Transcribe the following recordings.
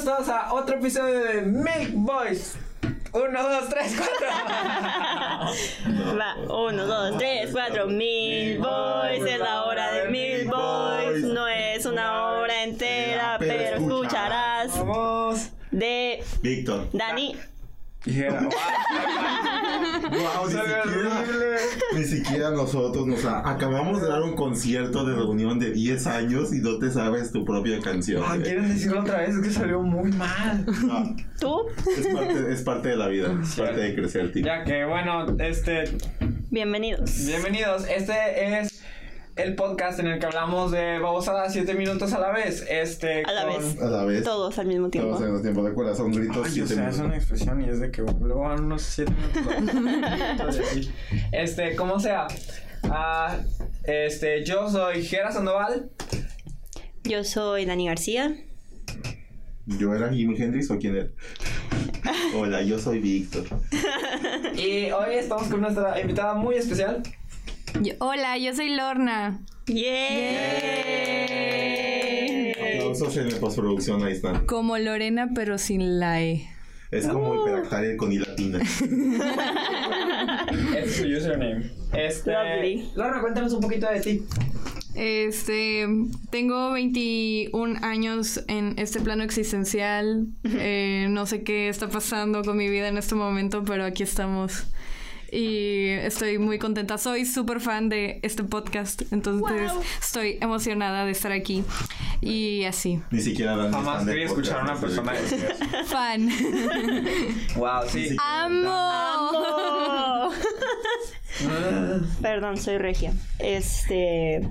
bienvenidos todos a otro episodio de Milk Boys. Uno, dos, tres, cuatro. Va, uno, dos, tres, cuatro. Mil boys, es la hora de mil boys. No es una hora entera, pero escucharás Vamos. de Víctor. Dani. Y era, Wow, ni siquiera, horrible. ni siquiera nosotros nos a- acabamos de dar un concierto de reunión de 10 años y no te sabes tu propia canción. Ah. ¿Quieren decirlo otra vez? Es que salió muy mal. ¿Tú? es, parte, es parte de la vida, es parte de crecer, tío. Ya que, bueno, este. Bienvenidos. Bienvenidos. Este es el podcast en el que hablamos de babosadas 7 minutos a la vez. Este. A la con- vez. A la vez. Todos al mismo tiempo. Todos al mismo tiempo. Recuerda, son gritos. Ay, o siete sea, es minutos. una expresión y es de que luego van unos 7 minutos. este, como sea. Ah, este, yo soy Gera Sandoval. Yo soy Dani García. ¿Yo era Jimi Hendrix o quién era? Hola, yo soy Víctor. Y hoy estamos con nuestra invitada muy especial. Yo- hola, yo soy Lorna. ¡Yay! Aplausos en la postproducción, ahí están. Como Lorena, pero sin la E. Es como hiperactaria con I latina. Este es su username. Este. Lovely. Laura, cuéntanos un poquito de ti. Este, tengo 21 años en este plano existencial. Eh, no sé qué está pasando con mi vida en este momento, pero aquí estamos. Y estoy muy contenta. Soy súper fan de este podcast, entonces Wow. estoy emocionada de estar aquí. Y así, Ni siquiera Jamás quería escuchar a una persona eso. fan. Wow, sí. ¡Amo! Perdón, soy regia. Este.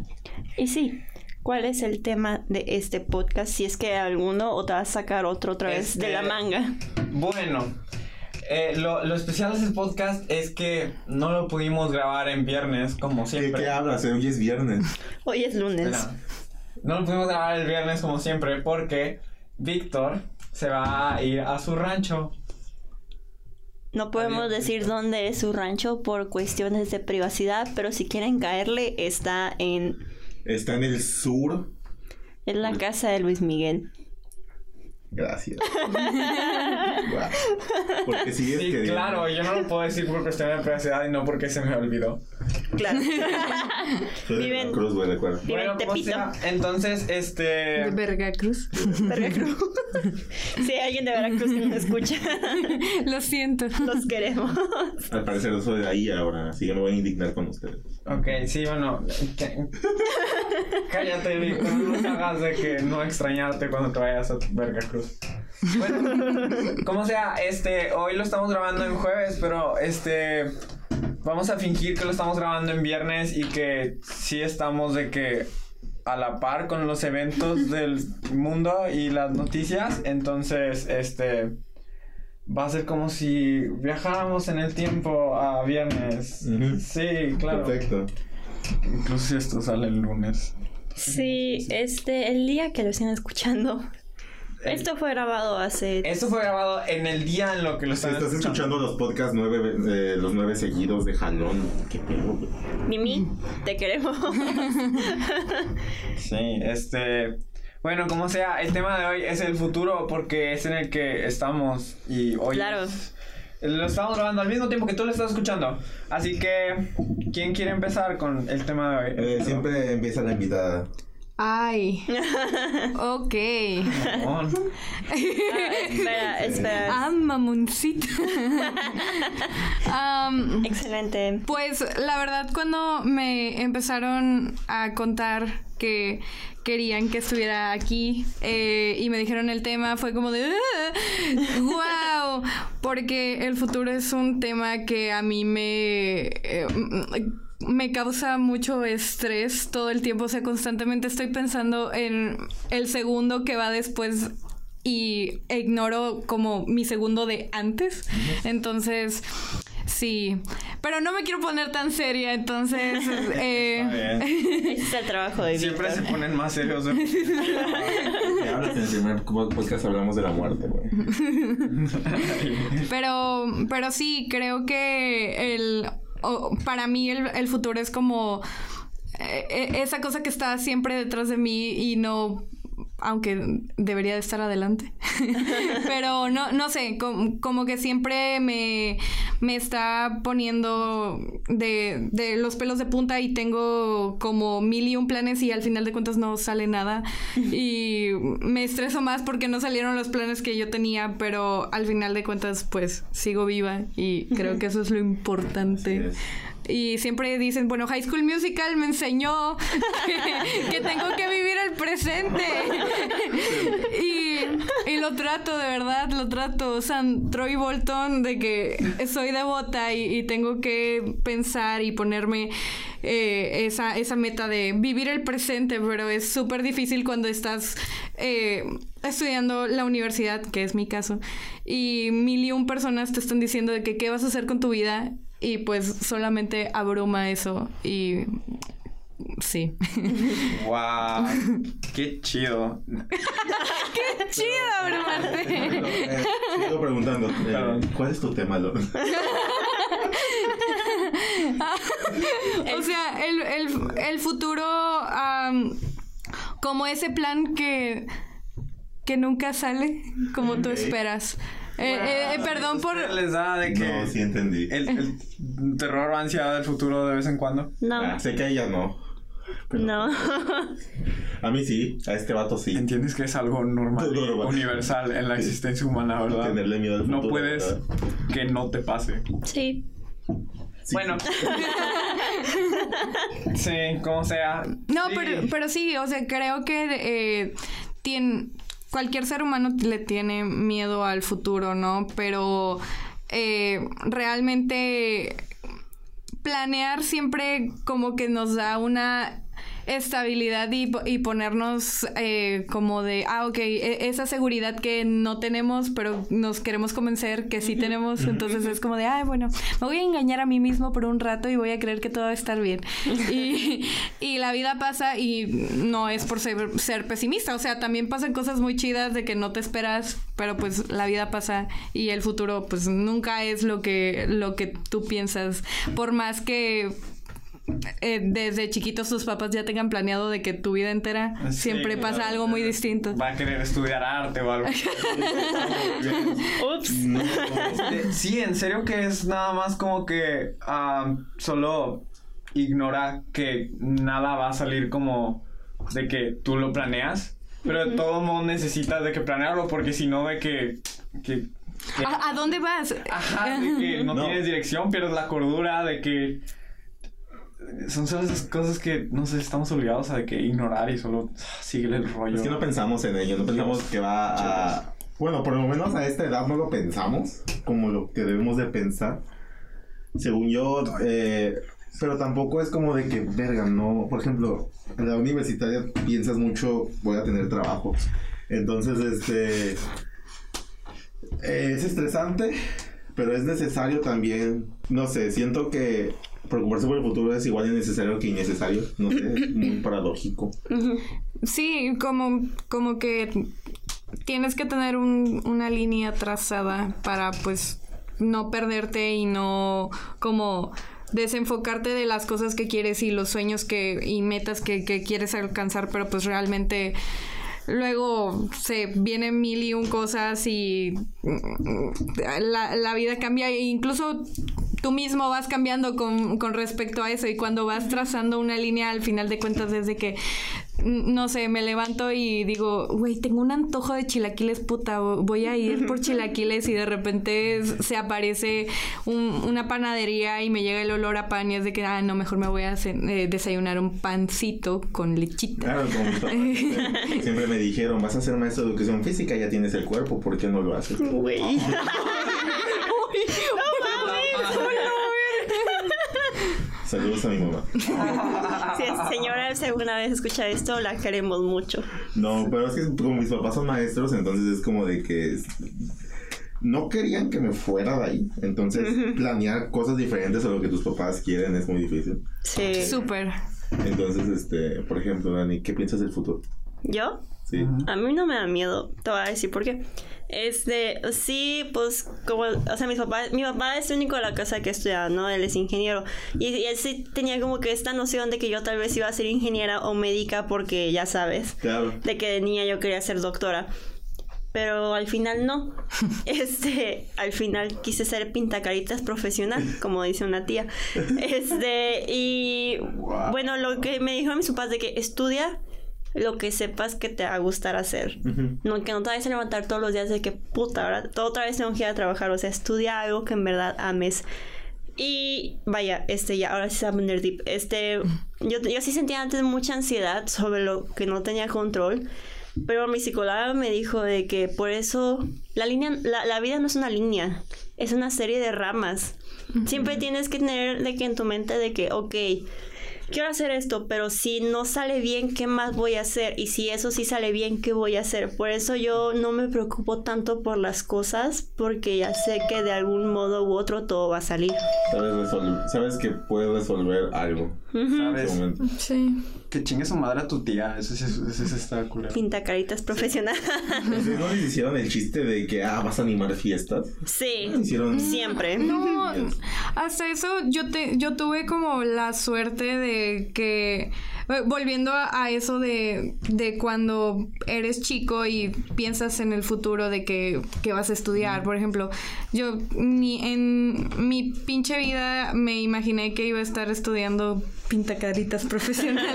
Y sí. ¿Cuál es el tema de este podcast? Si es que alguno o te vas a sacar otro otra vez de la Este- manga. Bueno, eh, lo, lo especial de este podcast es que no lo pudimos grabar en viernes, como ¿De siempre. qué hablas? Hoy es viernes. Hoy es lunes. Espera. No lo pudimos grabar el viernes como siempre porque Víctor se va a ir a su rancho. No podemos Adiós. decir dónde es su rancho por cuestiones de privacidad, pero si quieren caerle, está en, Está en el sur. en la casa de Luis Miguel. Gracias. Porque sigues Sí, queriendo. claro, yo no lo puedo decir por cuestión de privacidad y no porque se me olvidó. Claro. Viven- Veracruz, güey, recuerda. Vive en como Tepito. sea, entonces, este... De Veracruz. Veracruz. si hay alguien de Veracruz que nos escucha, Lo siento. los queremos. Al parecer yo soy de ahí ahora, así que me voy a indignar con ustedes. Ok, sí, bueno. Cállate. No hagas de que no extrañarte cuando te vayas a Veracruz. Bueno, como sea, este, hoy lo estamos grabando en jueves, pero este. Vamos a fingir que lo estamos grabando en viernes y que sí estamos de que a la par con los eventos del mundo y las noticias. Entonces, este. Va a ser como si viajáramos en el tiempo a viernes. Sí, claro. Perfecto. Incluso si esto sale el lunes. Sí, este, el día que lo estén escuchando. Esto fue grabado hace. Esto fue grabado en el día en lo que lo están estás escuchando los podcasts nueve, eh, los nueve seguidos de Jalón, qué pedo. Mimi, te queremos. Sí, este. Bueno, como sea, el tema de hoy es el futuro porque es en el que estamos y hoy. Claro. es- Lo estamos grabando al mismo tiempo que tú lo estás escuchando. Así que, ¿quién quiere empezar con el tema de hoy? Eh, siempre empieza la invitada. Ay. Ok. Ah, espera, espera. Ah, mamoncito. Am, Excelente. pues la verdad cuando me empezaron a contar que querían que estuviera aquí eh, y me dijeron el tema fue como de wow porque el futuro es un tema que a mí me eh, me causa mucho estrés todo el tiempo o sea constantemente estoy pensando en el segundo que va después y ignoro como mi segundo de antes. Entonces, sí. Pero no me quiero poner tan seria, entonces... eh, Está bien. Ese es el trabajo de Siempre se ponen más serios. de- Me hablas en el primer podcast hablamos de la muerte, güey. pero, pero sí, creo que el... o- para mí el, el futuro es como... eh, eh, esa cosa que está siempre detrás de mí y no aunque debería de estar adelante. Pero no, no sé, com- como que siempre me, me está poniendo de, de los pelos de punta y tengo como mil y un planes y al final de cuentas no sale nada. Y me estreso más porque no salieron los planes que yo tenía, pero al final de cuentas pues sigo viva y creo que eso es lo importante. Y siempre dicen, bueno, High School Musical me enseñó que, que tengo que vivir el presente. y, y lo trato, de verdad, lo trato. O sea, Troy Bolton, de que soy devota y, y tengo que pensar y ponerme eh, esa, esa meta de vivir el presente, pero es súper difícil cuando estás eh, estudiando la universidad, que es mi caso, y mil y un personas te están diciendo de que qué vas a hacer con tu vida y pues solamente abruma eso y sí. Wow, qué chido. Chido abrumarte. Eh, sigo preguntando, eh. ¿cuál es tu tema, Lord? O sea, el, el- el futuro am, como ese plan que que nunca sale como tú esperas. Eh, eh, eh, perdón por les da de que No, sí entendí. el, el terror o ansiedad del futuro de vez en cuando. No, Ah, sé que a ella no. pero no. A mí sí, a este vato sí. Entiendes que es algo normal, universal en la existencia humana, ¿verdad? Tenerle miedo al futuro. No puedes ¿verdad? que no te pase. Sí. Sí, Bueno. sí, como sea. No, Sí. pero, pero sí, o sea, creo que eh, tien- cualquier ser humano le tiene miedo al futuro, ¿no? Pero eh, realmente planear siempre como que nos da una estabilidad y, y ponernos eh, como de, ah, ok, e- esa seguridad que no tenemos, pero nos queremos convencer que sí tenemos, entonces es como de, ay, bueno, me voy a engañar a mí mismo por un rato y voy a creer que todo va a estar bien. y, y la vida pasa y no es por ser, ser pesimista, o sea, también pasan cosas muy chidas de que no te esperas, pero pues la vida pasa y el futuro pues nunca es lo que, lo que tú piensas, por más que eh, desde chiquitos tus papás ya tengan planeado de que tu vida entera Sí, siempre pasa algo muy distinto. Va a querer estudiar arte o algo. Ups. No, Este, sí, en serio que es nada más como que ah, solo ignora que nada va a salir como de que tú lo planeas. Pero de todo modo necesitas de que planearlo porque si no de que... que, que- ¿A, a dónde vas? Ajá, de que no, No. tienes dirección, pierdes la cordura, de que... Son solo esas cosas que, no sé, estamos obligados a que ignorar y solo síguele el rollo. Es que no pensamos en ello, no pensamos que va a... Bueno, por lo menos a esta edad no lo pensamos como lo que debemos de pensar. Según yo, eh, pero tampoco es como de que, verga, no... Por ejemplo, en la universitaria piensas mucho, voy a tener trabajo. Entonces, este... es estresante, pero es necesario también. No sé, siento que preocuparse por el futuro es igual de necesario que innecesario. No sé, es muy paradójico. Sí, como, como que tienes que tener un- una línea trazada para pues no perderte y no como desenfocarte de las cosas que quieres y los sueños que y metas que, que quieres alcanzar, pero pues realmente luego se vienen mil y un cosas y mm, la, la vida cambia e incluso tú mismo vas cambiando con, con respecto a eso y cuando vas trazando una línea al final de cuentas desde que no sé, me levanto y digo, güey, tengo un antojo de chilaquiles, puta, voy a ir por chilaquiles y de repente se aparece un- una panadería y me llega el olor a pan y es de que, ah, no, mejor me voy a eh, desayunar un pancito con lechita. Claro, como siempre me dijeron, vas a ser maestro de educación física, ya tienes el cuerpo, ¿por qué no lo haces? Güey. Saludos a mi mamá. Si señora si alguna vez escucha esto, la queremos mucho. No, pero es que como mis papás son maestros, entonces es como de que no querían que me fuera de ahí. Entonces, planear cosas diferentes a lo que tus papás quieren es muy difícil. Sí. Súper. Entonces, este, por ejemplo, Dani, ¿qué piensas del futuro? ¿Yo? Sí. A mí no me da miedo, te voy a decir por qué. Este, sí, pues como, o sea, mis papás, mi papá es el único de la casa que estudia, ¿no? Él es ingeniero. Y, y él sí tenía como que esta noción de que yo tal vez iba a ser ingeniera o médica porque ya sabes, Claro. de que de niña yo quería ser doctora. Pero al final no. Este, al final quise ser pintacaritas profesional, como dice una tía. Este, y bueno, lo que me dijo mis papás de que estudia lo que sepas que te va a gustar hacer. No, que no te vayas a levantar todos los días de que puta, ahora todo otra vez tengo que ir a trabajar. O sea, estudia algo que en verdad ames. Y vaya, este, ya, ahora sí se va a poner deep. Este, yo, yo sí sentía antes mucha ansiedad sobre lo que no tenía control. Pero mi psicóloga me dijo de que por eso la línea, la, la vida no es una línea, es una serie de ramas. Siempre tienes que tener de que en tu mente de que, ok, quiero hacer esto, pero si no sale bien, ¿qué más voy a hacer? Y si eso sí sale bien, ¿qué voy a hacer? Por eso yo no me preocupo tanto por las cosas, porque ya sé que de algún modo u otro todo va a salir. Sabes, sabes que puedes resolver algo. en ¿Sabes? Sí. Que chingue su madre a tu tía. Eso sí, eso sí está culero. Pinta caritas profesional. ¿Ustedes no les hicieron el chiste de que, ah, vas a animar fiestas? sí, Hicieron... siempre. No, hasta eso yo te, yo tuve como la suerte de que eh, volviendo a, a eso de, de cuando eres chico y piensas en el futuro de que, que vas a estudiar, por ejemplo, yo ni en mi pinche vida me imaginé que iba a estar estudiando pintacaritas profesional.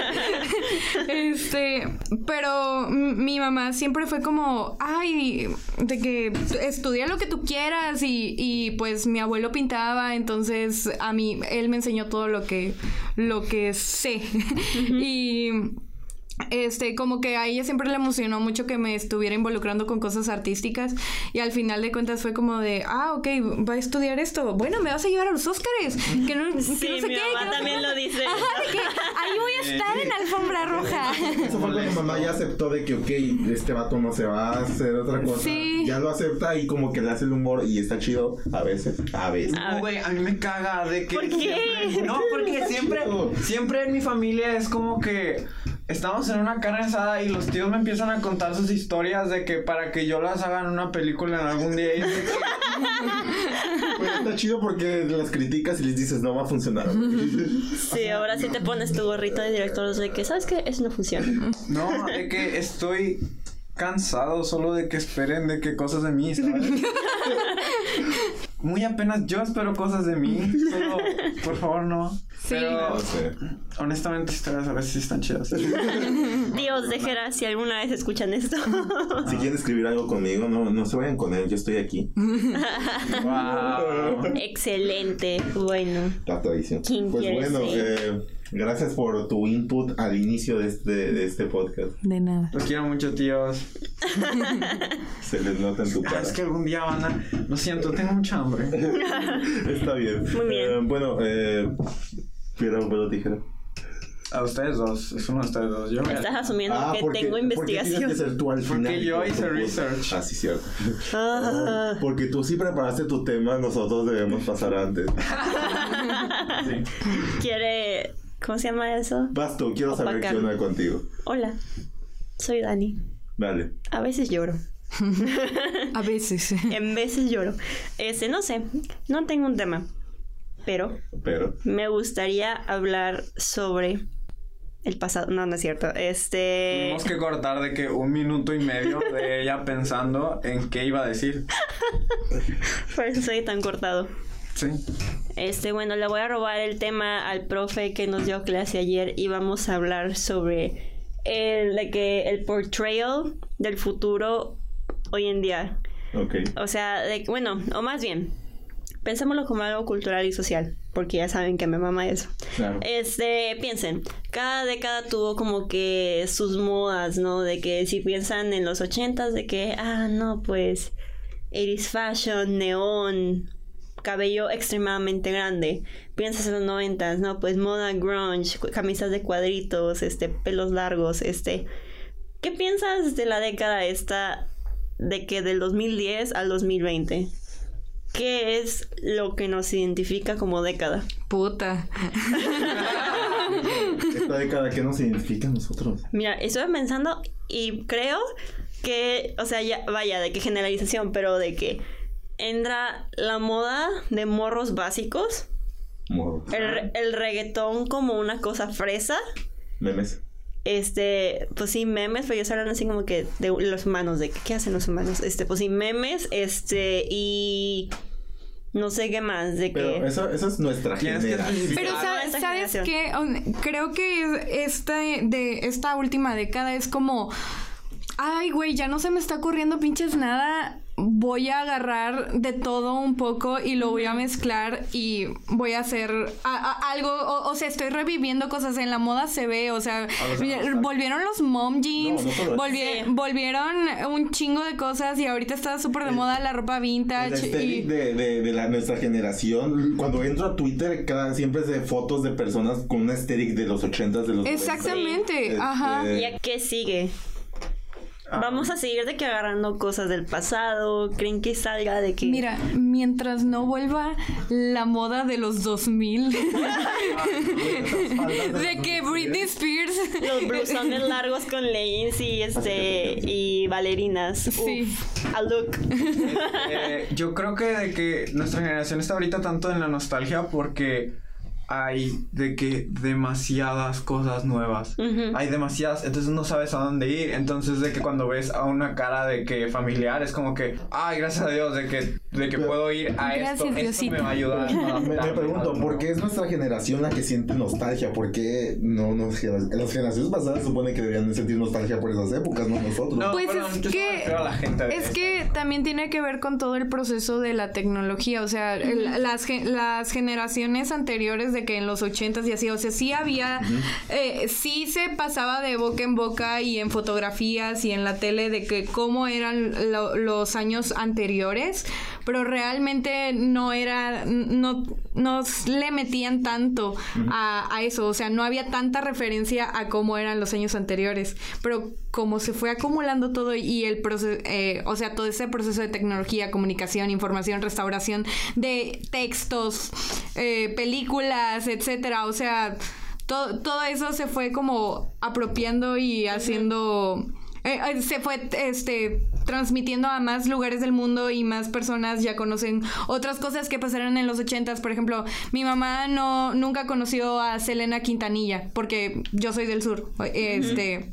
este, pero mi mamá siempre fue como, ay, de que estudia lo que tú quieras y, y pues mi abuelo pintaba, entonces a mí él me enseñó todo lo que lo que sé. y este, como que a ella siempre le emocionó mucho que me estuviera involucrando con cosas artísticas y al final de cuentas fue como de, ah, ok, va a estudiar esto. Bueno, me vas a llevar a los Óscares. Que no, que Sí, no sé mi qué, que mamá no también cuánto". lo dice. Ajá, de que ahí voy a estar en alfombra roja. Eso fue cuando mamá ya aceptó de que, ok, este vato no se va a hacer otra cosa. Sí. Ya lo acepta y como que le hace el humor y está chido a veces. A veces. A No, güey, a mí me caga de que. ¿Por qué? siempre- no, porque siempre, siempre en mi familia es como que estamos en una carne asada y los tíos me empiezan a contar sus historias de que para que yo las haga en una película en algún día. Y que, Pero está chido porque las criticas y les dices, no va a funcionar. Sí, ahora sí te pones tu gorrito de director de que, ¿sabes qué? Eso no funciona. no, de que estoy cansado solo de que esperen de que cosas de mí, ¿sabes? Muy apenas yo espero cosas de mí. Solo, por favor, no. Pero No sé. honestamente, historias a veces sí están chidas. Dios, déjera si alguna vez escuchan esto. Si quieren escribir algo conmigo, no, no se vayan con él, yo estoy aquí. wow. Excelente. Bueno. La tradición. ¿Quién Pues quiere bueno, ser? eh, gracias por tu input al inicio de este, de este podcast. De nada. Los quiero mucho, tíos. Se les nota en tu Ah, cara. es que algún día van a. Lo siento, tengo mucha hambre. Está bien. Muy bien. Eh, bueno, eh, piedra, papel o tijera. A ustedes dos. Es uno de ustedes dos. Yo a- Estás asumiendo Ah, que porque- tengo porque investigación. tienes que ser tú al Porque final. yo hice research. Ah, sí, cierto. Ah, Porque tú sí preparaste tu tema, nosotros debemos pasar antes. quiere. ¿Cómo se llama eso? Vas tú, quiero saber qué onda contigo. Hola. Soy Dani. Dale. A veces lloro. A veces. En veces lloro. Este, no sé. No tengo un tema. Pero Pero. me gustaría hablar sobre el pasado. No, no es cierto. Este. Tuvimos que cortar de que un minuto y medio de ella pensando en qué iba a decir. Por eso soy tan cortado. Sí. Este, bueno, le voy a robar el tema al profe que nos dio clase ayer y vamos a hablar sobre el, de que el portrayal del futuro hoy en día. Ok. O sea, de, bueno, o más bien, pensémoslo como algo cultural y social, porque ya saben que me mama eso. Claro. Este, piensen, cada década tuvo como que sus modas, ¿no? De que si piensan en los ochentas, de que, ah, no, pues, 80s fashion, neón, cabello extremadamente grande. Piensas en los noventas, ¿no? Pues moda grunge, camisas de cuadritos, este, pelos largos, este. ¿Qué piensas de la década esta de que del 2010 al 2020? ¿Qué es lo que nos identifica como década? Puta. Esta década, ¿qué nos identifica a nosotros? Mira, estuve pensando y creo que, o sea, ya, vaya, de qué generalización, pero de que entra la moda de morros básicos, Morro. el, el reggaetón como una cosa fresa, Memes. Este, pues sí, memes, pero ellos hablan así como que de los humanos, de qué hacen los humanos, este, pues sí, memes, este, y no sé qué más, de que... Pero eso, eso es nuestra generación. Pero Ah, ¿sabes generación. qué? Creo que esta, de esta última década es como... Ay, güey, ya no se me está ocurriendo pinches nada. Voy a agarrar de todo un poco y lo voy a mezclar y voy a hacer a- a- algo. O, o sea, estoy reviviendo cosas. En la moda se ve, o sea, volvieron los mom jeans, No, no solo eso. volvi- Sí. volvieron un chingo de cosas y ahorita está súper de moda la ropa vintage. estética Y, de, de, de la, nuestra generación, cuando entro a Twitter, cada, siempre es de fotos de personas con una estética de los 80s, de los 90s. exactamente, Este, ajá. ¿Y a qué sigue? Ah. Vamos a seguir de que agarrando cosas del pasado, creen que salga de que... Mira, mientras no vuelva la moda de los 2000, de que Britney Spears... Los blusones largos con leggings y este y bailarinas. Sí. Uf, a look. Eh, yo creo que de que nuestra generación está ahorita tanto en la nostalgia porque hay de que demasiadas cosas nuevas. Hay demasiadas, entonces no sabes a dónde ir. Entonces de que cuando ves a una cara de que familiar es como que, ay, gracias a Dios de que, de que Pero- puedo ir a Gracias, esto. Esto me va a ayudar. a Me, pregunto, ¿por qué es nuestra generación la que siente nostalgia? ¿Por qué no nos las generaciones pasadas se supone que deberían de sentir nostalgia por esas épocas, no nosotros? No, Pues perdón, es que- refiero a la gente de Es esta. que también tiene que ver con todo el proceso de la tecnología, o sea, el- las, las generaciones anteriores de que en los 80s y así, o sea, sí había, eh, sí se pasaba de boca en boca y en fotografías y en la tele de que cómo eran lo- los años anteriores, pero realmente no era, no, no le metían tanto a, a eso, o sea, no había tanta referencia a cómo eran los años anteriores, pero como se fue acumulando todo y el proceso, o sea, todo ese proceso de tecnología, comunicación, información, restauración de textos, eh, películas, etcétera, o sea, todo, todo eso se fue como apropiando y haciendo eh, eh, se fue este transmitiendo a más lugares del mundo y más personas ya conocen otras cosas que pasaron en los ochentas. Por ejemplo, mi mamá no nunca conoció a Selena Quintanilla porque yo soy del sur. Este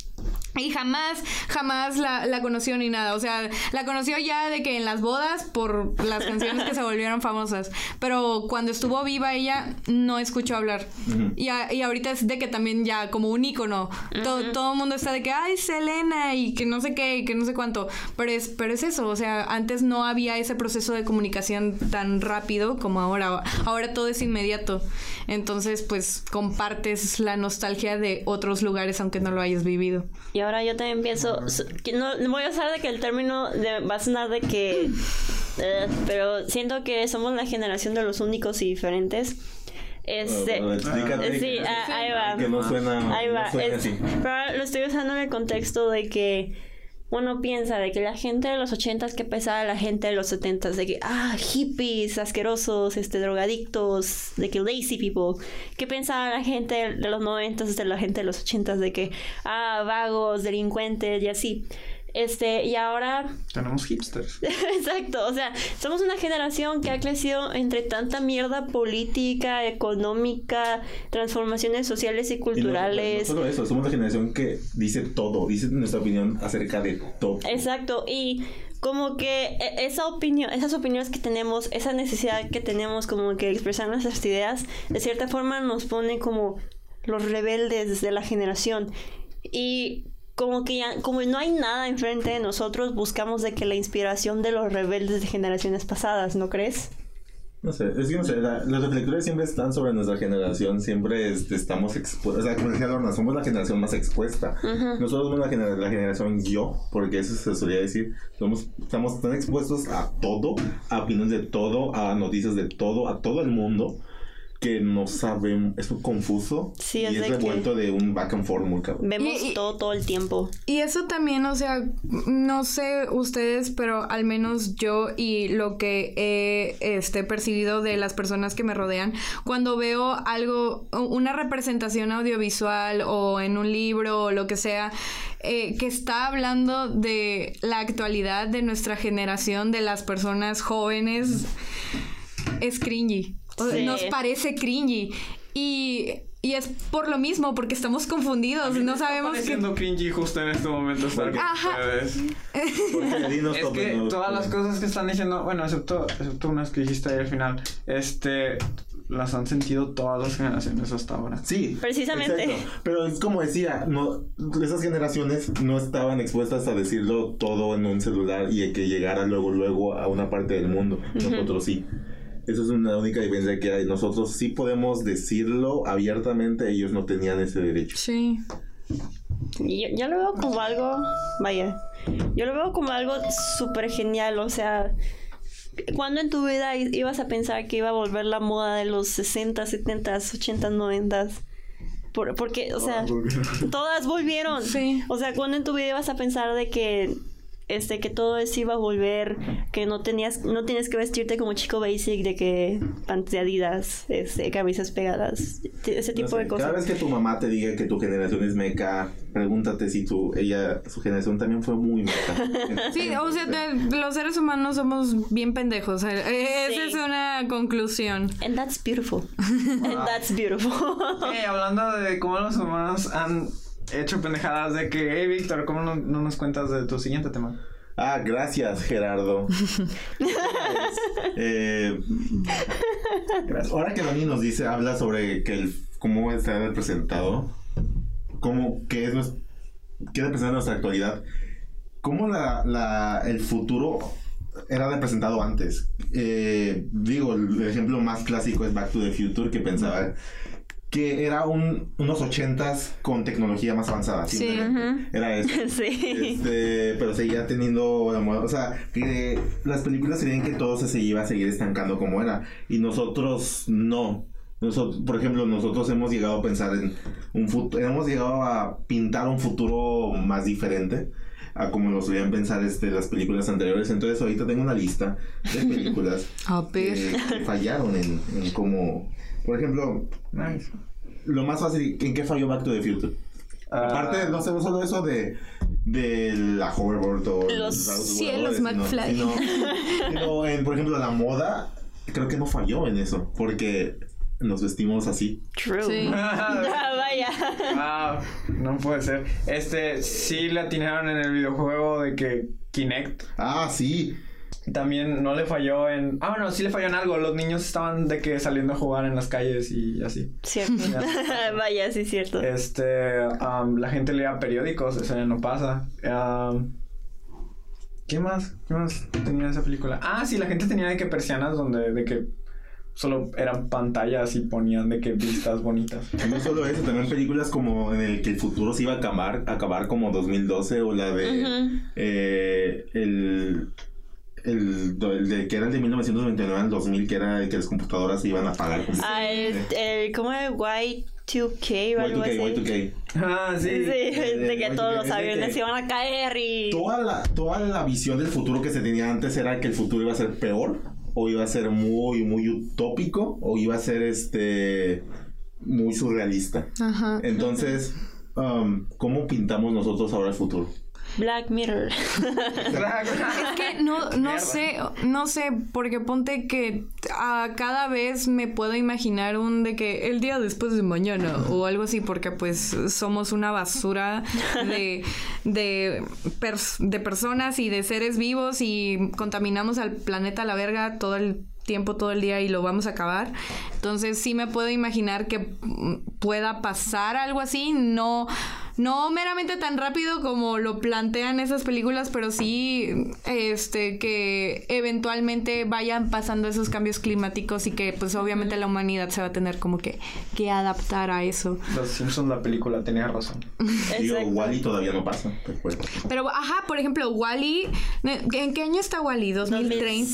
y jamás, jamás la, la conoció ni nada. O sea, la conoció ya de que en las bodas por las canciones que se volvieron famosas. Pero cuando estuvo viva ella no escuchó hablar. y, a- y ahorita es de que también ya como un ícono. To- todo el mundo está de que, ay, Selena y que no sé qué y que no sé cuánto. Pero es, pero es eso. O sea, antes no había ese proceso de comunicación tan rápido como ahora. Ahora todo es inmediato. Entonces, pues compartes la nostalgia de otros lugares aunque no lo hayas vivido. Y ahora yo también pienso, no, no voy a usar de que el término de- va a sonar de que, eh, pero siento que somos la generación de los únicos y diferentes. Este, sí, que- ah, ahí va. Que no suena, Ahí va. no suena es- así. pero lo estoy usando en el contexto de que uno piensa de que la gente de los ochentas que pesaba la gente de los setentas, de que, ah, hippies, asquerosos, este, drogadictos, de que lazy people. ¿Qué pensaba la gente de los noventas de la gente de los ochentas? De que, ah, vagos, delincuentes y así. Este, y ahora Tenemos hipsters. Exacto, o sea, somos una generación que ha crecido entre tanta mierda política, económica, transformaciones sociales y Y no- culturales. No, solo eso, somos la generación que dice todo, dice nuestra opinión acerca de todo. Exacto, y como que e- esa opinión, esas opiniones que tenemos, esa necesidad que tenemos como que expresar nuestras ideas, de cierta forma nos pone como los rebeldes de la generación. Y como que ya, como no hay nada enfrente de nosotros, buscamos de que la inspiración de los rebeldes de generaciones pasadas, ¿no crees? No sé, es que no sé, la- los reflectores siempre están sobre nuestra generación, siempre este, estamos expuestos, o sea, como decía Lorna, somos la generación más expuesta. Nosotros somos la generación yo, porque eso se solía decir, somos, estamos tan expuestos a todo, a opiniones de todo, a noticias de todo, a todo el mundo, que no sabemos, es confuso Sí, y es que- revuelto de un back and forth muy cabrón. Vemos Y- y- todo todo el tiempo. Y eso también, o sea, no sé ustedes, pero al menos yo y lo que he este, percibido de las personas que me rodean, cuando veo algo, una representación audiovisual o en un libro o lo que sea, eh, que está hablando de la actualidad de nuestra generación, de las personas jóvenes, es cringy. O- Sí. Nos parece cringy. Y, y es por lo mismo, porque estamos confundidos, no sabemos qué... Siendo cringy justo en este momento estar Ajá. Es que todas las cosas que están diciendo, bueno, excepto, excepto unas que dijiste ahí al final, este, las han sentido todas las generaciones hasta ahora. Sí. Precisamente. exacto. Pero es como decía, no, esas generaciones no estaban expuestas a decirlo todo en un celular y que llegara luego, luego a una parte del mundo. Nosotros sí. Esa es una única diferencia que hay. Nosotros sí podemos decirlo abiertamente, ellos no tenían ese derecho. Sí. Y Yo, yo lo veo como algo, vaya, yo lo veo como algo súper genial, o sea, ¿cuándo en tu vida ibas a pensar que iba a volver la moda de los 60, 70, 80, 90? Por, porque, o sea, todas volvieron. Sí. O sea, ¿cuándo en tu vida ibas a pensar de que este que todo eso iba a volver, que no tenías no tienes que vestirte como chico basic de que panties de Adidas, este camisas pegadas, ese tipo No sé, de cosas. Cada vez que tu mamá te diga que tu generación es meca, pregúntate si tu, ella, su generación también fue muy meca. Sí, o sea, te- los seres humanos somos bien pendejos. eh, eh, Esa Sí. es una conclusión. And that's beautiful. And that's beautiful. Hey, hablando de cómo los humanos han hecho pendejadas de que, hey, Víctor, ¿cómo no, no nos cuentas de tu siguiente tema? Ah, gracias, Gerardo. Eh, ahora que Dani nos dice, habla sobre que el, cómo está representado, cómo, qué es qué representa nuestra actualidad, cómo la, la, el futuro era representado antes. Eh, digo, el ejemplo más clásico es Back to the Future, que pensaba que era un, unos ochentas con tecnología más avanzada. Sí. Era eso. sí. Este, pero seguía teniendo. O sea, que las películas serían que todo se, se iba a seguir estancando como era. Y nosotros no. Nosotros, por ejemplo, nosotros hemos llegado a pensar en un futuro. Hemos llegado a pintar un futuro más diferente a como lo solían pensar este, las películas anteriores. Entonces, ahorita tengo una lista de películas A ver. que, que fallaron en, en cómo. Por ejemplo, Nice. lo más fácil, ¿en qué falló Back to the Future? Ah. Aparte, no sé, no solo eso de, de la hoverboard o Los cielos voladores, sino- McFly. Sino, sino en, por ejemplo, la moda, creo que no falló en eso, porque nos vestimos así. True. Sí. Ah, vaya. Wow, no puede ser. Este, sí le atinaron en el videojuego de que Kinect Ah, sí. también no le falló en... Ah, bueno, sí le falló en algo. Los niños estaban de que saliendo a jugar en las calles y así. Cierto. vaya, sí, cierto. Este, la gente leía periódicos, eso ya no pasa. Am, ¿Qué más? ¿Qué más tenía esa película? Ah, sí, la gente tenía de que persianas donde de que solo eran pantallas y ponían de que vistas bonitas. No solo eso, también películas como en el que el futuro se iba a acabar, acabar como 2012 o la de Ujú. eh, el, el, el de que era el de 1999 al 2000, que era de que las computadoras se iban a apagar. Como Ah, el, el, ¿cómo era? Y2K o algo Y2K, así. Y2K. Ah, sí. Sí, de que Y2K, todos los aviones iban a caer y... Toda la, toda la visión del futuro que se tenía antes era que el futuro iba a ser peor, o iba a ser muy, muy utópico, o iba a ser este muy surrealista. Ajá. Entonces, um, ¿cómo pintamos nosotros ahora el futuro? Black Mirror. Es que no, no sé, no sé, porque ponte que a cada vez me puedo imaginar un de que el día después de mañana o algo así, porque pues somos una basura de, de, pers- de personas y de seres vivos y contaminamos al planeta a la verga todo el tiempo, todo el día y lo vamos a acabar. Entonces sí me puedo imaginar que pueda pasar algo así, no... No meramente tan rápido como lo plantean esas películas, pero sí este que eventualmente vayan pasando esos cambios climáticos y que pues obviamente la humanidad se va a tener como que, que adaptar a eso. Los Simpsons, la película, tenía razón. Digo. Wally todavía no pasa. recuerda. Pero ajá, por ejemplo, Wally, ¿en qué año está Wally? 2030.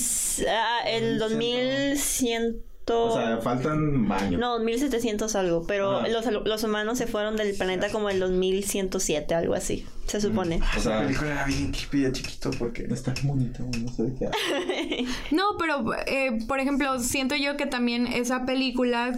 Ah, el 2100 O sea, faltan años. No, 1700 algo, pero Ajá. los, los humanos se fueron del planeta como en los 1107, algo así, se supone. O Esa sea, película era bien de chiquito porque... está bonita, no sé de qué. No, pero eh, por ejemplo, siento yo que también esa película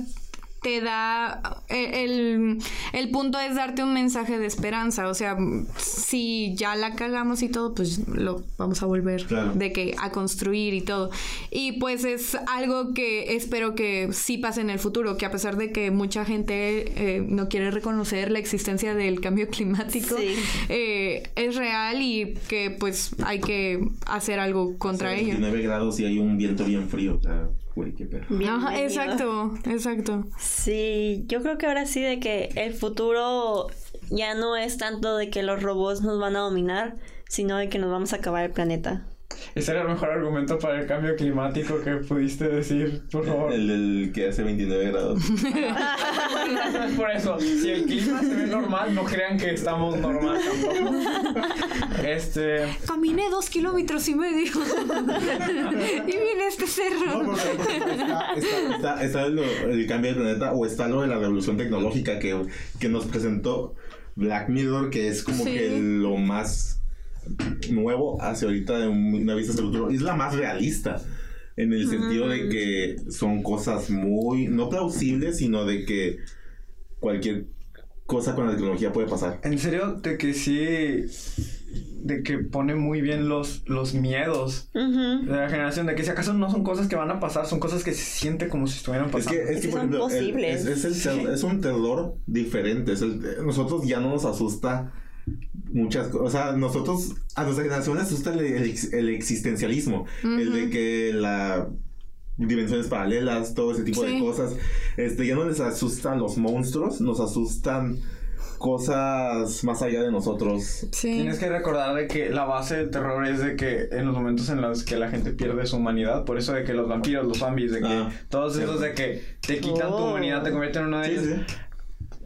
te da eh, el, el punto es darte un mensaje de esperanza, o sea, si ya la cagamos y todo, pues lo vamos a volver Claro. de que a construir y todo. Y pues es algo que espero que sí pase en el futuro, que a pesar de que mucha gente eh, no quiere reconocer la existencia del cambio climático, Sí. eh, es real y que pues hay que hacer algo contra ello. 29 grados y hay un viento bien frío, o sea, güey, qué perro. Ajá, exacto, exacto. Sí, yo creo que ahora sí de que el futuro ya no es tanto de que los robots nos van a dominar, sino de que nos vamos a acabar el planeta. Ese era el mejor argumento para el cambio climático que pudiste decir, por favor. El, el que hace 29 grados. Por eso, si el clima se ve normal, no crean que estamos normal tampoco. Este... Caminé dos kilómetros y medio. y vine a este No, cerro. porque está, está, está, está el cambio del planeta o está lo de la revolución tecnológica que, que nos presentó Black Mirror, que es como Sí. que lo más nuevo hacia ahorita de un- una vista hacia el futuro. Es la más realista. En el sentido de que son cosas muy, no plausibles, sino de que cualquier cosa con la tecnología puede pasar. En serio, de que sí... De que pone muy bien los, los miedos de la generación. De que si acaso no son cosas que van a pasar, son cosas que se siente como si estuvieran Es pasando. que, es que Sí por son ejemplo, el- posibles. es, es el ter- es un terror diferente. Es el, nosotros ya no nos asusta muchas cosas. O sea, nosotros, a nuestra generación le asusta el, el ex- el existencialismo. El de que la dimensiones paralelas, todo ese tipo de cosas. Este, ya no les asustan los monstruos, nos asustan cosas más allá de nosotros. Sí. Tienes que recordar de que la base del terror es de que en los momentos en los que la gente pierde su humanidad, por eso de que los vampiros, los zombies, de que Ah, todos cierto. esos de que te quitan tu humanidad, te convierten en uno de Sí, ellos.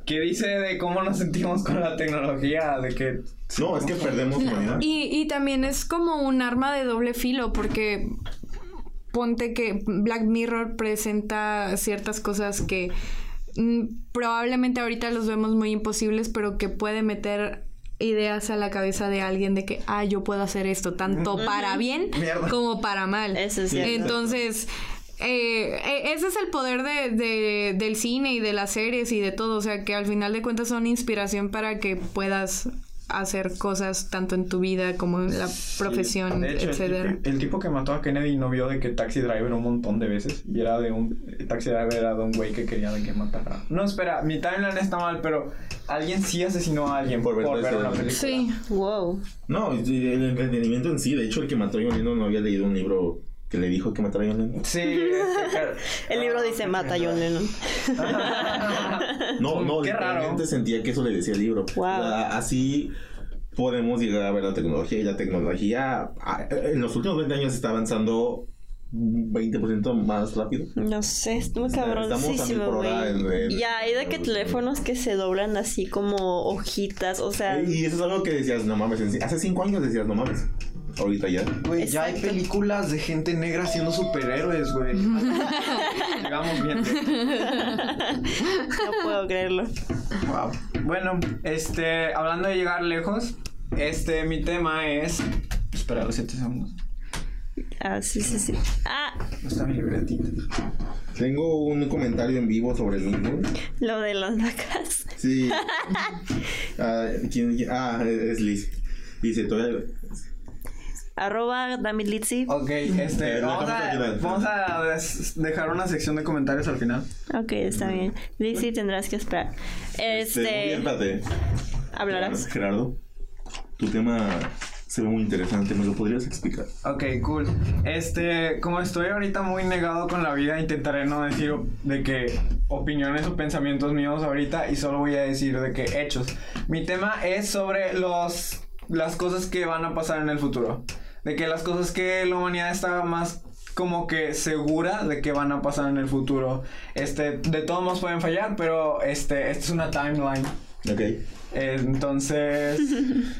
Sí. ¿Qué dice de cómo nos sentimos con la tecnología? De que No, es que perdemos humanidad. Y, y también es como un arma de doble filo porque ponte que Black Mirror presenta ciertas cosas que mm, probablemente ahorita los vemos muy imposibles, pero que puede meter ideas a la cabeza de alguien de que, ah, yo puedo hacer esto, tanto para bien Mierda. como para mal. Eso es cierto. Entonces, eh, eh, ese es el poder de, de- del cine y de las series y de todo. O sea, que al final de cuentas son inspiración para que puedas hacer cosas tanto en tu vida como en la profesión, hecho, el etcétera. tipo, el tipo que mató a Kennedy no vio de que Taxi Driver un montón de veces y era de un Taxi Driver era de un güey que quería de que matara. No, espera, mi timeline está mal, pero alguien sí asesinó a alguien Por por, ver una película. Sí. Wow. No, y el entretenimiento en sí. De hecho, el que mató a John no había leído un libro que le dijo que matara a John Lennon. Sí, este. El libro dice mata a John Lennon. No, no, Qué raro. literalmente sentía que eso le decía el libro. Wow. Sea, así podemos llegar a ver la tecnología y la tecnología en los últimos 20 años está avanzando un 20% más rápido. No sé, es muy Estamos a mil cabroncísimo, güey. Ya hay de que teléfonos que se doblan así como hojitas, o sea... Y eso es algo que decías, no mames, hace 5 años decías, no mames. Ahorita ya. Güey, ya hay películas de gente negra siendo superhéroes, güey. Llegamos bien. No puedo creerlo. Wow. Bueno, este, hablando de llegar lejos, este, mi tema es. Espera los 7 segundos. Ah, sí, sí, sí. Ah, No está mi libretita. Tengo un comentario en vivo sobre el mismo. lo de las vacas. Sí. Ah, ¿quién- quién? ah, es Liz. Dice, todavía... Arroba David Litzy. Ok, este, Eh, vamos, a, vamos a dejar una sección de comentarios al final. Ok, está bien. Litzy tendrás que esperar. Este, Este... Hablarás. Gerardo, tu tema se ve muy interesante, ¿me lo podrías explicar? Ok, cool. Este, como estoy ahorita muy negado con la vida, intentaré no decir de que opiniones o pensamientos míos ahorita y solo voy a decir de que hechos. Mi tema es sobre los las cosas que van a pasar en el futuro. De que las cosas que la humanidad está más como que segura de que van a pasar en el futuro. Este, de todos modos pueden fallar, pero este, esta es una timeline. Ok. Entonces,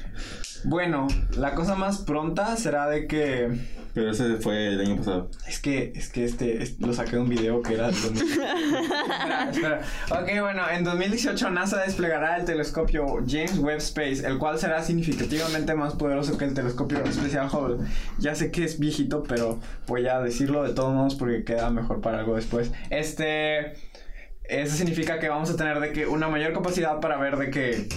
bueno, la cosa más pronta será de que Pero ese fue el año pasado. Es que, es que este, es- lo saqué de un video que era del 2000. espera, espera. Ok, bueno, en 2018 NASA desplegará el telescopio James Webb Space, el cual será significativamente más poderoso que el telescopio especial Hubble. Ya sé que es viejito, pero voy a decirlo de todos modos porque queda mejor para algo después. Este, eso significa que vamos a tener de que una mayor capacidad para ver de que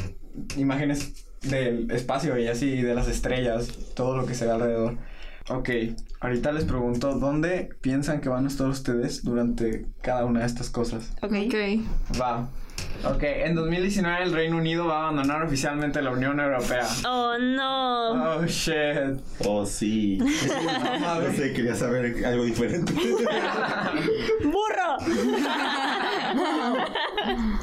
imágenes del espacio y así de las estrellas, todo lo que se ve alrededor. Ok, ahorita les pregunto, ¿dónde piensan que van a estar ustedes durante cada una de estas cosas? Ok. Ok. Va. Ok, en 2019 el Reino Unido va a abandonar oficialmente la Unión Europea. Oh, no. Oh, shit. Oh, sí. No sé, quería saber algo diferente. ¡Burro!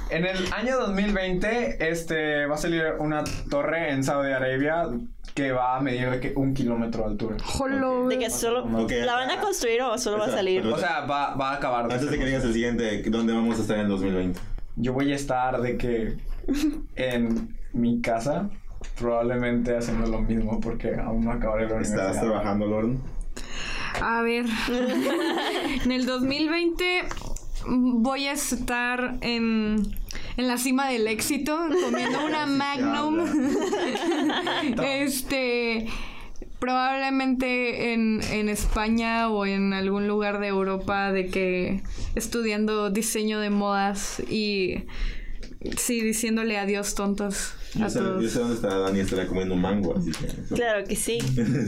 En el año 2020, este, va a salir una torre en Saudi Arabia que va a medir de que un kilómetro de altura. Jolo. De que solo... ¿La van a construir o solo va a salir? O sea, va, va a acabar. Antes de que digas el siguiente, ¿dónde vamos a estar en el 2020? Yo voy a estar de que en mi casa, probablemente haciendo lo mismo porque aún no acabaré la universidad. ¿Estás trabajando, Lorne? A ver. en el 2020 voy a estar en, en la cima del éxito comiendo una Magnum. este. Probablemente en, en España o en algún lugar de Europa de que estudiando diseño de modas y sí diciéndole adiós tontos Yo a sé, yo todos. sé dónde está Dani, estará comiendo un mango, así que... eso- Claro que sí,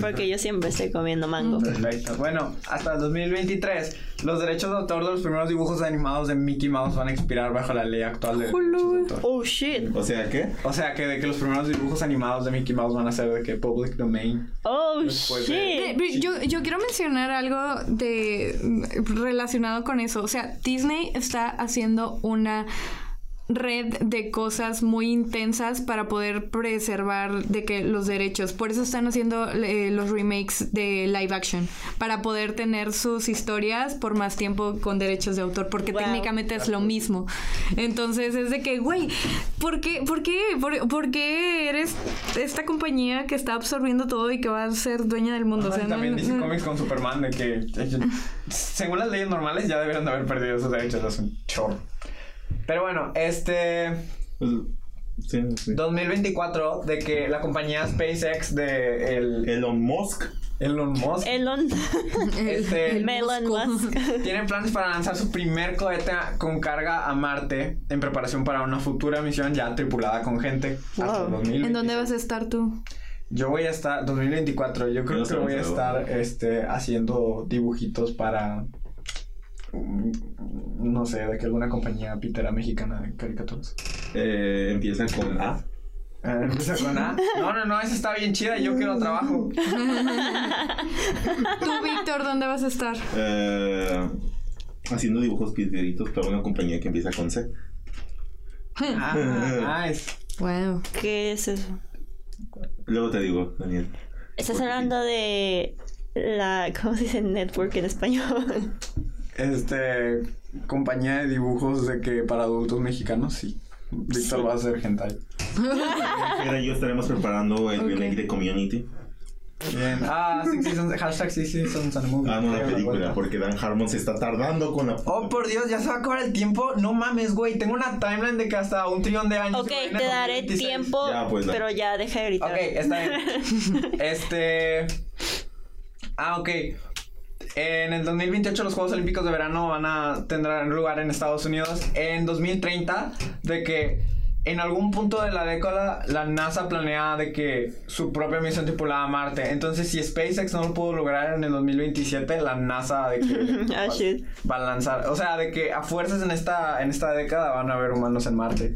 porque yo siempre estoy comiendo mango. Perfecto. Bueno, hasta el 2023, los derechos de autor de los primeros dibujos animados de Mickey Mouse van a expirar bajo la ley actual de derechos de autor. Oh, shit. O sea, ¿qué? O sea que de que los primeros dibujos animados de Mickey Mouse van a ser de que public domain. Oh, de- shit. Pero Yo, yo quiero mencionar algo de relacionado con eso. O sea, Disney está haciendo una red de cosas muy intensas para poder preservar de que los derechos. Por eso están haciendo eh, los remakes de live action para poder tener sus historias por más tiempo con derechos de autor, porque Wow. técnicamente es lo mismo. Entonces es de que, güey, ¿por qué, por qué, por, por qué eres esta compañía que está absorbiendo todo y que va a ser dueña del mundo? O sea, también no- DC no- Comics con Superman de que ellos- según las leyes normales ya deberían de haber perdido esos derechos hace un chorro. Pero bueno, este Pues, sí, sí. 2024 de que la compañía SpaceX de el Elon Musk. Elon Musk Elon. este, Melon Musk. tienen planes para lanzar su primer cohete con carga a Marte en preparación para una futura misión ya tripulada con gente hasta Wow. 2026. ¿En dónde vas a estar tú? Yo voy a estar 2024, yo creo que voy a estar este haciendo dibujitos para no sé, de que alguna compañía pitera mexicana de caricaturas. Eh, empieza con A. Eh, Empieza con A. No, no, no, esa está bien chida, yo quiero trabajo. Tú, Víctor, ¿dónde vas a estar? Eh, haciendo dibujos piedritos para una compañía que empieza con C. Ah, nice. Wow. ¿Qué es eso? Luego te digo, Daniel. Estás hablando de la. ¿Cómo se dice network en español? Este compañía de dibujos de que para adultos mexicanos sí. Víctor va a hacer hentai. Era yo estaremos preparando el remake de Community. Bien. Ah, Six Seasons, hashtag Six Seasons and Movie. Ah, no, la película, porque Dan Harmon se está tardando con la. Oh, por Dios, ya se va a acabar el tiempo. No mames, güey. Tengo una timeline de que hasta un trillón de años. Ok, te daré 2026. tiempo, Ya, pues, pero ya deja de gritar. Ok, está bien. este. Ah, ok. En el 2028 los Juegos Olímpicos de Verano van a tendrán lugar en Estados Unidos. En 2030, de que en algún punto de la década la NASA planea de que su propia misión tripulada a Marte. Entonces, si SpaceX no lo pudo lograr en el 2027, la NASA de que Ah, va, va a lanzar, o sea, de que a fuerzas en esta en esta década van a haber humanos en Marte.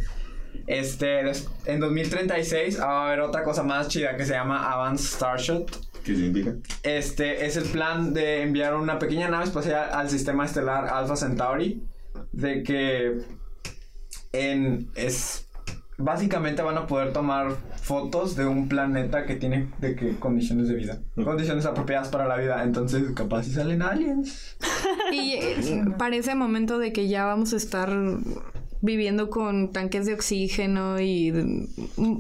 Este, en 2036 va a haber otra cosa más chida que se llama Advanced Starshot. ¿Qué significa? Este es el plan de enviar una pequeña nave espacial al sistema estelar Alpha Centauri. De que en es básicamente van a poder tomar fotos de un planeta que tiene de que condiciones de vida, condiciones apropiadas para la vida. Entonces, capaz si salen aliens. Y eh, para ese momento de que ya vamos a estar viviendo con tanques de oxígeno y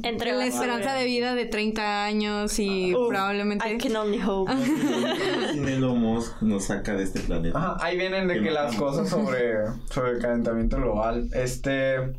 Entre la la esperanza de vida de 30 años y Uf, probablemente... I can only hope. Nos saca de este planeta. Ajá, ahí vienen de Que que las cosas sobre, sobre el calentamiento global. Este.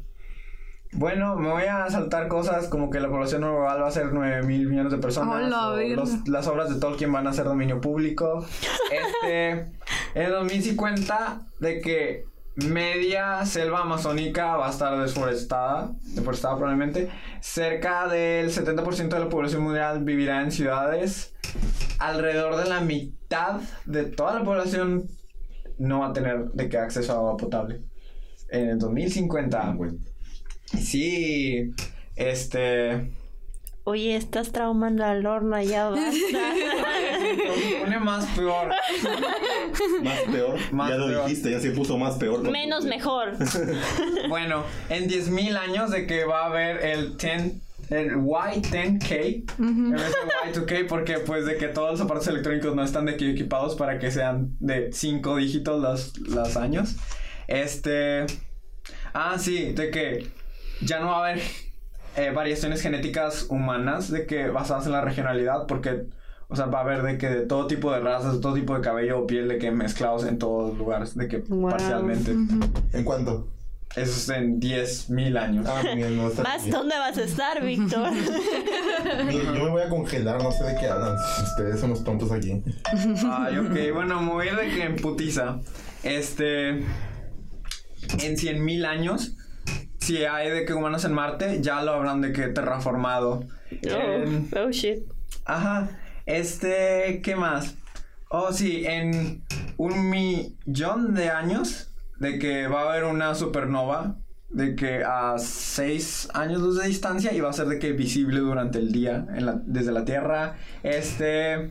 Bueno, me voy a saltar cosas como que la población global va a ser 9 mil millones de personas. Hola, o verga. los- las obras de Tolkien van a ser dominio público. Este. en 2050, de que media selva amazónica va a estar desforestada, deforestada probablemente. Cerca del 70% de la población mundial vivirá en ciudades. Alrededor de la mitad de toda la población no va a tener de qué acceso a agua potable. En el 2050. Ah, güey. Sí. Este. Oye, estás traumando a Lorna, ya basta. Se pone más peor. Más peor. Más ya lo peor. dijiste, ya se puso más peor. Menos mejor. Bueno, en 10.000 años de que va a haber el 10 el Y10K en vez de Y2K porque pues de que todos los aparatos electrónicos no están de que equipados para que sean de 5 dígitos los, los años. Este Ah, sí, de que ya no va a haber eh, variaciones genéticas humanas de que basadas en la regionalidad porque o sea, va a haber de que de todo tipo de razas, de todo tipo de cabello o piel de que mezclados en todos lugares, de que Wow. parcialmente. ¿En cuánto? Eso es en 10.000 años. Ah, muy bien, no está ¿Más bien. dónde vas a estar, Víctor? Yo me voy a congelar, no sé de qué hablan. Ustedes son los tontos aquí. Ay, ok, bueno, me voy a ir de que en putiza. Este. En 100.000 años, si hay de que humanos en Marte, ya lo habrán de que terraformado. Oh, oh shit. Ajá. Este, ¿qué más? Oh, sí, en un millón de años de que va a haber una supernova de que a 6 años luz de distancia y va a ser de que visible durante el día en la- desde la Tierra. Este,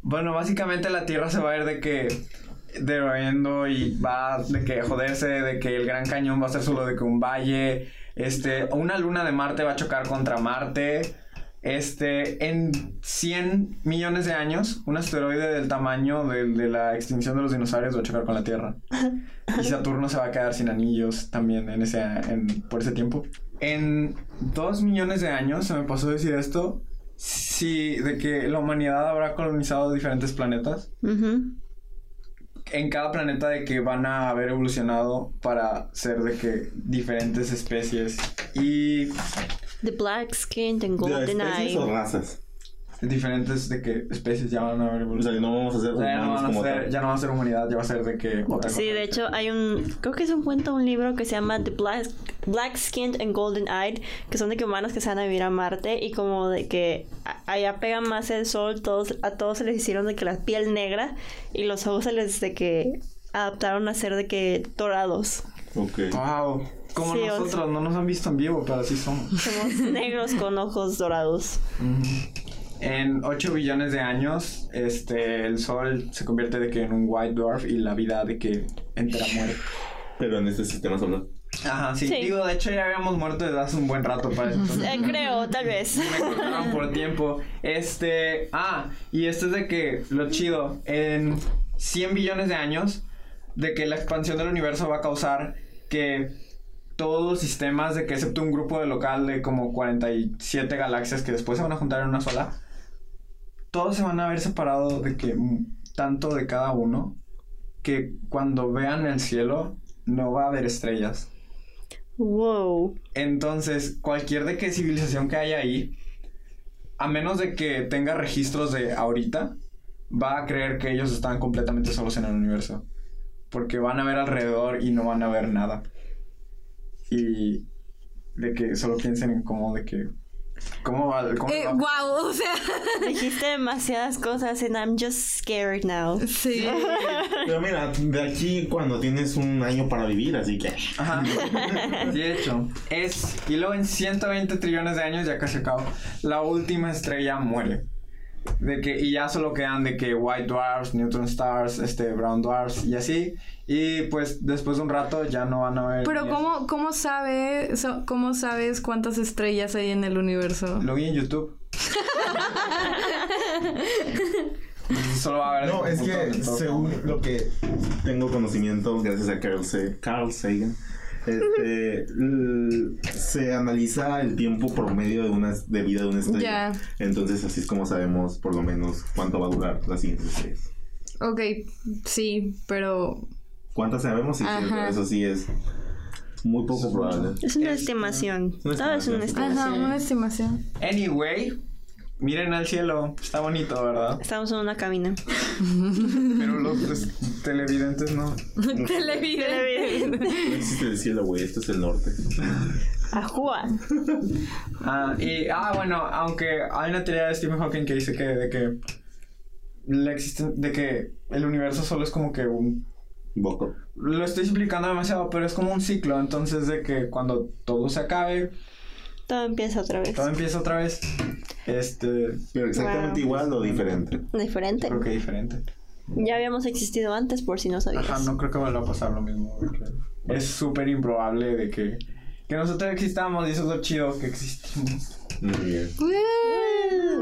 bueno, básicamente la Tierra se va a ver de que derruyendo y va de que joderse, de que el Gran Cañón va a ser solo de que un valle, este, una luna de Marte va a chocar contra Marte. Este, en 100 millones de años, un asteroide del tamaño de, de la extinción de los dinosaurios va a chocar con la Tierra. Y Saturno se va a quedar sin anillos también en ese, en- por ese tiempo. En 2 millones de años, se me pasó decir esto, sí, de que la humanidad habrá colonizado diferentes planetas. En cada planeta de que van a haber evolucionado para ser de que diferentes especies. Y The black skinned and ¿De golden especies o eye. razas? Diferentes de que especies ya van a haber O evolucionado. sea, no vamos a ser O sea, ya no, van a como ser, tal. ya no va a ser humanidad, ya va a ser de que Sí, de hecho hay un, creo que es un cuento, un libro que se llama The Black, Black Skinned and Golden Eyed, que son de que humanos que se van a vivir a Marte y como de que allá pega más el sol, todos, a todos se les hicieron de que la piel negra y los ojos se les de que adaptaron a ser de que dorados. Ok. Wow. Como Sí, o sea- nosotros, no nos han visto en vivo, pero así somos. Somos negros con ojos dorados. En 8 billones de años, este, el Sol se convierte de que en un white dwarf y la vida de que entera muere. Pero en este sistema solar. Ajá, sí. Sí. Digo, de hecho ya habíamos muerto desde hace un buen rato para eso. entonces- Eh, creo, tal vez. me contaron por tiempo. Este, ah, y esto es de que lo chido, en 100 billones de años, de que la expansión del universo va a causar que todos los sistemas, de que excepto un grupo de local de como 47 galaxias que después se van a juntar en una sola, todos se van a ver separados de que tanto de cada uno que cuando vean el cielo no va a haber estrellas. Wow. Entonces, cualquier de que civilización que haya ahí, a menos de que tenga registros de ahorita, va a creer que ellos están completamente solos en el universo. Porque van a ver alrededor y no van a ver nada. Y de que solo piensen en cómo de que... ¿Cómo va? Cómo Eh, va- wow, o sea, Dijiste demasiadas cosas and I'm just scared now. sí. Pero mira, de aquí cuando tienes un año para vivir, así que. Ajá. De hecho, es. Y luego en 120 trillones de años, ya casi acabo, la última estrella muere. De que, y ya solo quedan de que White Dwarfs, Neutron Stars, este, Brown Dwarfs y así. Y pues después de un rato ya no van a ver. Pero ¿cómo, cómo, sabe, so- ¿cómo sabes cuántas estrellas hay en el universo? Lo vi en YouTube. Solo va a haber. No, es que según lo que tengo conocimiento, gracias a Carl, Sa- Carl Sagan, Este, se analiza el tiempo promedio de una de vida de una estrella. Entonces así es como sabemos por lo menos cuánto va a durar las siguientes estrellas. Ok, sí, pero ¿Cuántas sabemos? Sí, eso sí es muy poco probable. Es una Es- estimación. Todo es una estimación. Ajá, una estimación. Anyway, miren al cielo. Está bonito, ¿verdad? Estamos en una cabina. Pero los, los televidentes no. Televidente. No existe el cielo, güey. Esto es el norte. Ajua. Ah, y, ah, bueno, aunque hay una teoría de Stephen Hawking que dice que, de que la existen, de que el universo solo es como que un Boco. lo estoy explicando demasiado, pero es como un ciclo, entonces de que cuando todo se acabe, Todo empieza otra vez. todo empieza otra vez. Este, Pero exactamente Wow. igual o diferente. Diferente. creo que diferente. Ya habíamos existido antes, por si no sabías. Ajá, no creo que vuelva a pasar lo mismo. Es súper improbable de que, que nosotros existamos y eso es lo chido que existimos. Muy bien.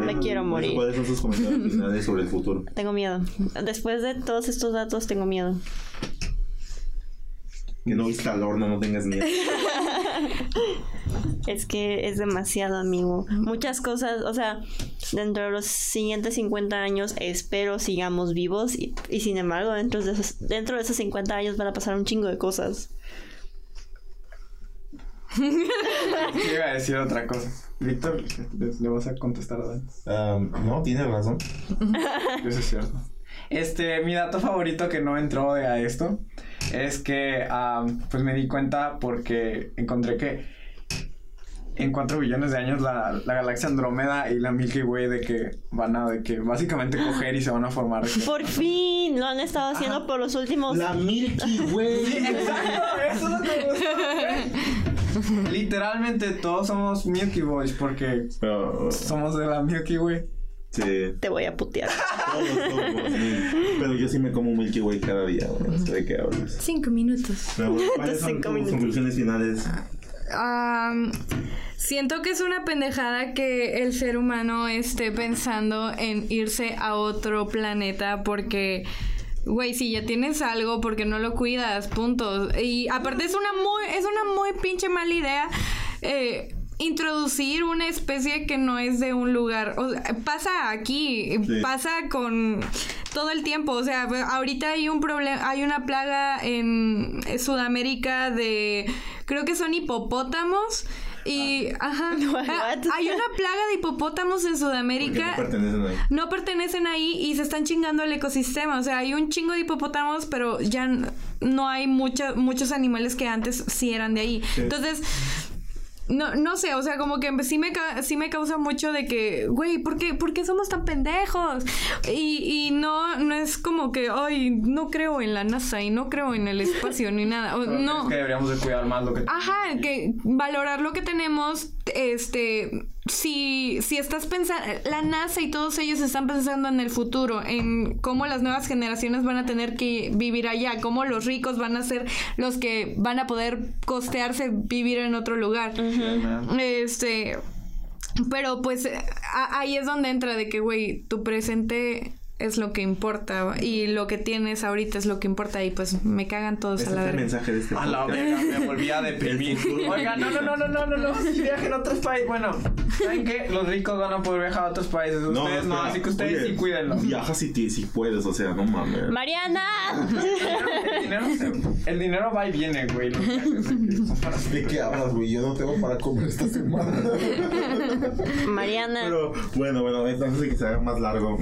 Me quiero morir. ¿Cuáles son sus comentarios sobre el futuro? Tengo miedo. Después de todos estos datos, tengo miedo. Que no viste al horno, no tengas miedo. Es que es demasiado, amigo. Muchas cosas, o sea, dentro de los siguientes 50 años espero sigamos vivos y, y sin embargo, dentro de, esos, dentro de esos 50 años van a pasar un chingo de cosas. Yo iba a decir otra cosa. Víctor, ¿le, vas a contestar a Dan? Um, no, tienes razón. Eso es cierto. Este, mi dato favorito que no entró de a esto es que pues me di cuenta porque encontré que en 4 billones de años la, la galaxia Andrómeda y la Milky Way de que van a de que básicamente coger y se van a formar. Por fin lo han estado haciendo por los últimos. La Milky Way. Exacto, eso es lo que. Literalmente todos somos Milky Boys porque Pero, somos de la Milky Way. sí. Te voy a putear. Todos somos, sí. Pero yo sí me como un Milky Way cada día, güey. No sé de qué hablas. Cinco minutos. Pero, ¿cuáles son Cinco tus minutos. conclusiones finales? Siento que es una pendejada que el ser humano esté pensando en irse a otro planeta porque, güey, si ya tienes algo, porque no lo cuidas? Punto. Y aparte es una muy, es una muy pinche mala idea. eh, introducir una especie que no es de un lugar. O sea, pasa aquí, Sí. pasa con todo el tiempo. O sea, ahorita hay un problema, hay una plaga en Sudamérica de, creo que son hipopótamos. Y, ajá, What? ah, hay una plaga de hipopótamos en Sudamérica no pertenecen ahí. no pertenecen ahí y se están chingando el ecosistema. O sea, hay un chingo de hipopótamos, pero ya no hay mucha- muchos animales que antes sí eran de ahí. Sí. Entonces, no, no sé, o sea, como que sí me, sí me causa mucho de que, güey, ¿por qué, por qué somos tan pendejos? Y, y no, no es como que, ay, no creo en la NASA y no creo en el espacio ni nada. O- no. crees que deberíamos de cuidar más lo que Ajá, que valorar lo que tenemos, este, si, si estás pensando, la NASA y todos ellos están pensando en el futuro, en cómo las nuevas generaciones van a tener que vivir allá, cómo los ricos van a ser los que van a poder costearse vivir en otro lugar. Este, pero pues a- ahí es donde entra de que, güey, tu presente es lo que importa y lo que tienes ahorita es lo que importa y pues me cagan todos a la verga. mensaje de este A la verga, me volví a deprimir. Oiga, no, no, no, no, no, no, no. Si viajen a otros países. Bueno, ¿saben qué? Los ricos van a poder viajar a otros países. Ustedes no, espera. así que ustedes Oye, sí cuídenlo. Viaja si, si puedes, o sea, no mames. ¡Mariana! El dinero, se- el dinero va y viene, güey. Los viajes de que son para ¿De qué hablas, güey? Yo no tengo para comer esta semana. Mariana. Pero bueno, bueno, de que se haga más largo.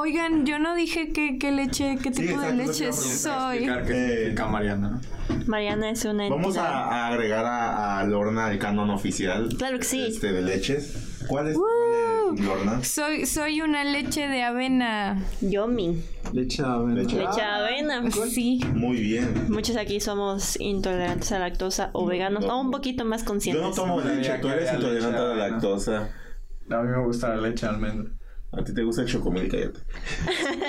Oigan, yo no dije qué, qué leche, qué Sí, tipo de leche soy. Eh, significa Mariana. Mariana es una Vamos entidad. a, a agregar a, a Lorna el canon oficial. Claro que sí. Este, de leches. ¿Cuál es, Woo. cuál es Lorna? Soy, soy una leche de avena. Yomi. Leche de avena. Leche. Leche de avena. Sí. Muy bien. Muchos aquí somos intolerantes a la lactosa o veganos no. o un poquito más Yo conscientes. no tomo leche, que tú eres intolerante a la lactosa. A mí me gusta la leche de almendra. A ti te gusta el chocomil, cállate.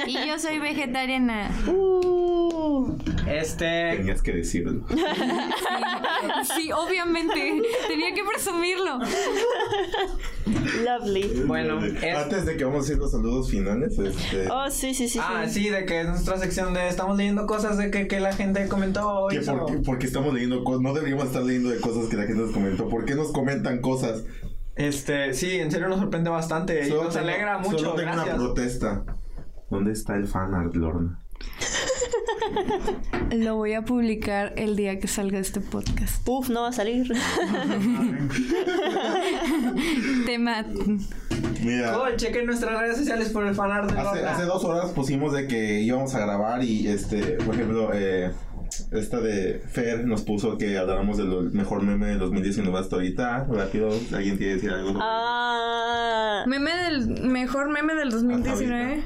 Y yo soy vegetariana. Uh, Este. Tenías que decirlo. Sí, obviamente. Tenía que presumirlo. Lovely. Bueno, es- Antes de que vamos a hacer los saludos finales, este. Oh, sí, sí, sí. Ah, sí. sí, de que es nuestra sección de estamos leyendo cosas de que, que la gente comentó que hoy. por, qué- porque estamos leyendo cosas, no deberíamos estar leyendo de cosas que la gente nos comentó. ¿Por qué nos comentan cosas? Este, sí, en serio nos sorprende bastante y nos tengo- alegra mucho. Solo tengo gracias. una protesta. ¿Dónde está el fanart, Lorna? Lo voy a publicar el día que salga este podcast. Uf, no va a salir. Tema. Mira. Cool, chequen nuestras redes sociales por el fanart de Hace, Lorna. hace dos horas pusimos de que íbamos a grabar y este, por ejemplo, eh, esta de Fer nos puso que habláramos del mejor meme de 2019 hasta ahorita. Rápido, ¿alguien quiere decir algo? Ah. Meme del mejor meme del 2019.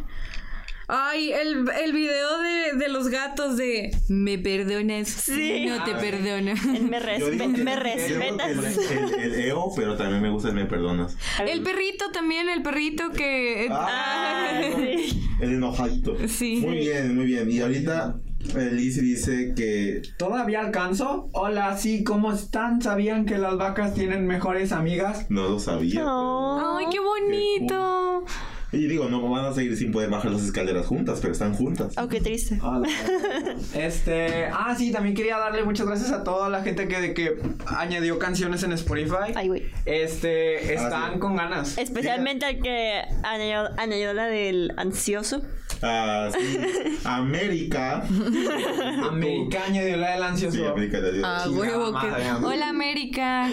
Ay, el, el video de, de los gatos de Me perdonas. Sí. No te Ah, perdono. Me, respe- respetas. El, el, el EO, pero también me gusta el Me Perdonas. El perrito también, el perrito que. Ah, sí. El enojadito. Sí. Muy bien, muy bien. Y ahorita eh, Liz dice que ¿Todavía alcanzo? Hola, sí, ¿cómo están? ¿Sabían que las vacas tienen mejores amigas? no lo sabía. Oh. Ay, qué bonito. Y digo, no van a seguir sin poder bajar las escaleras juntas, pero están juntas. Oh, qué triste. Hola. Este, ah, sí, también quería darle muchas gracias a toda la gente que, que añadió canciones en Spotify. Ay, güey. Este, están sí. con ganas. Especialmente al que añadió, añadió la del ansioso. Ah, sí. América. América añadió la del ansioso. Sí, América dio. Ah, huevo. madre, Que... Hola, América.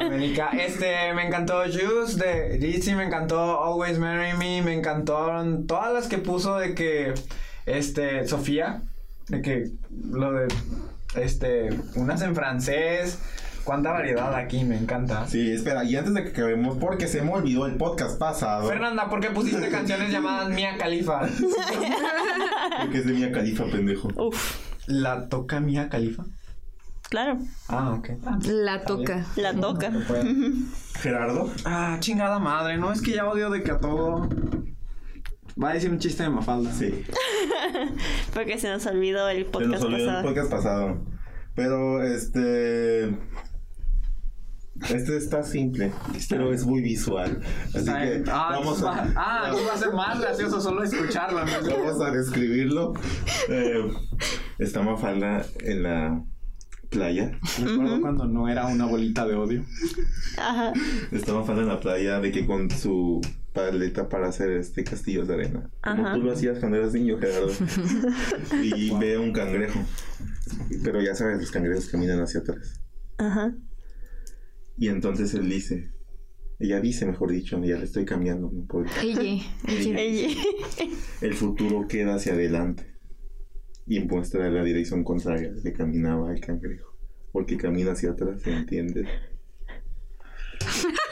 América. Este, me encantó Juice de Ritzy, me encantó Always Marry Me, me encantaron todas las que puso de que, este, Sofía, de que lo de, este, unas en francés, cuánta variedad aquí, me encanta. Sí, espera, y antes de que acabemos, porque se me olvidó el podcast pasado. Fernanda, ¿por qué pusiste canciones llamadas Mia Khalifa? Porque es de Mia Califa, pendejo. Uf, ¿La toca Mia Khalifa? Claro. Ah, ok. Ah, La toca. La toca. No. Gerardo. Ah, chingada madre, no es que ya odio de que a todo. Va a decir un chiste de Mafalda. Sí. Porque se nos olvidó el Se nos podcast olvidó el pasado. podcast pasado. Pero este. Este está simple, pero es muy visual. Así que ah, vamos a, va, ah, entonces va a ser más gracioso solo escucharlo. ¿no? vamos a describirlo. Eh, está Mafalda en la playa. Me acuerdo cuando no era una bolita de odio. Ajá. Está Mafalda en la playa de que con su paleta para hacer este castillos de arena. Como Ajá. tú lo hacías cuando eras niño, Gerardo. y ve un cangrejo. Pero ya sabes, los cangrejos caminan hacia atrás. Ajá. Y entonces él dice, ella dice, mejor dicho, ya le estoy cambiando, ¿no? Porque Ella. ella. Ey, el futuro queda hacia adelante y muestra la dirección contraria que caminaba el cangrejo. Porque camina hacia atrás, ¿se entiende?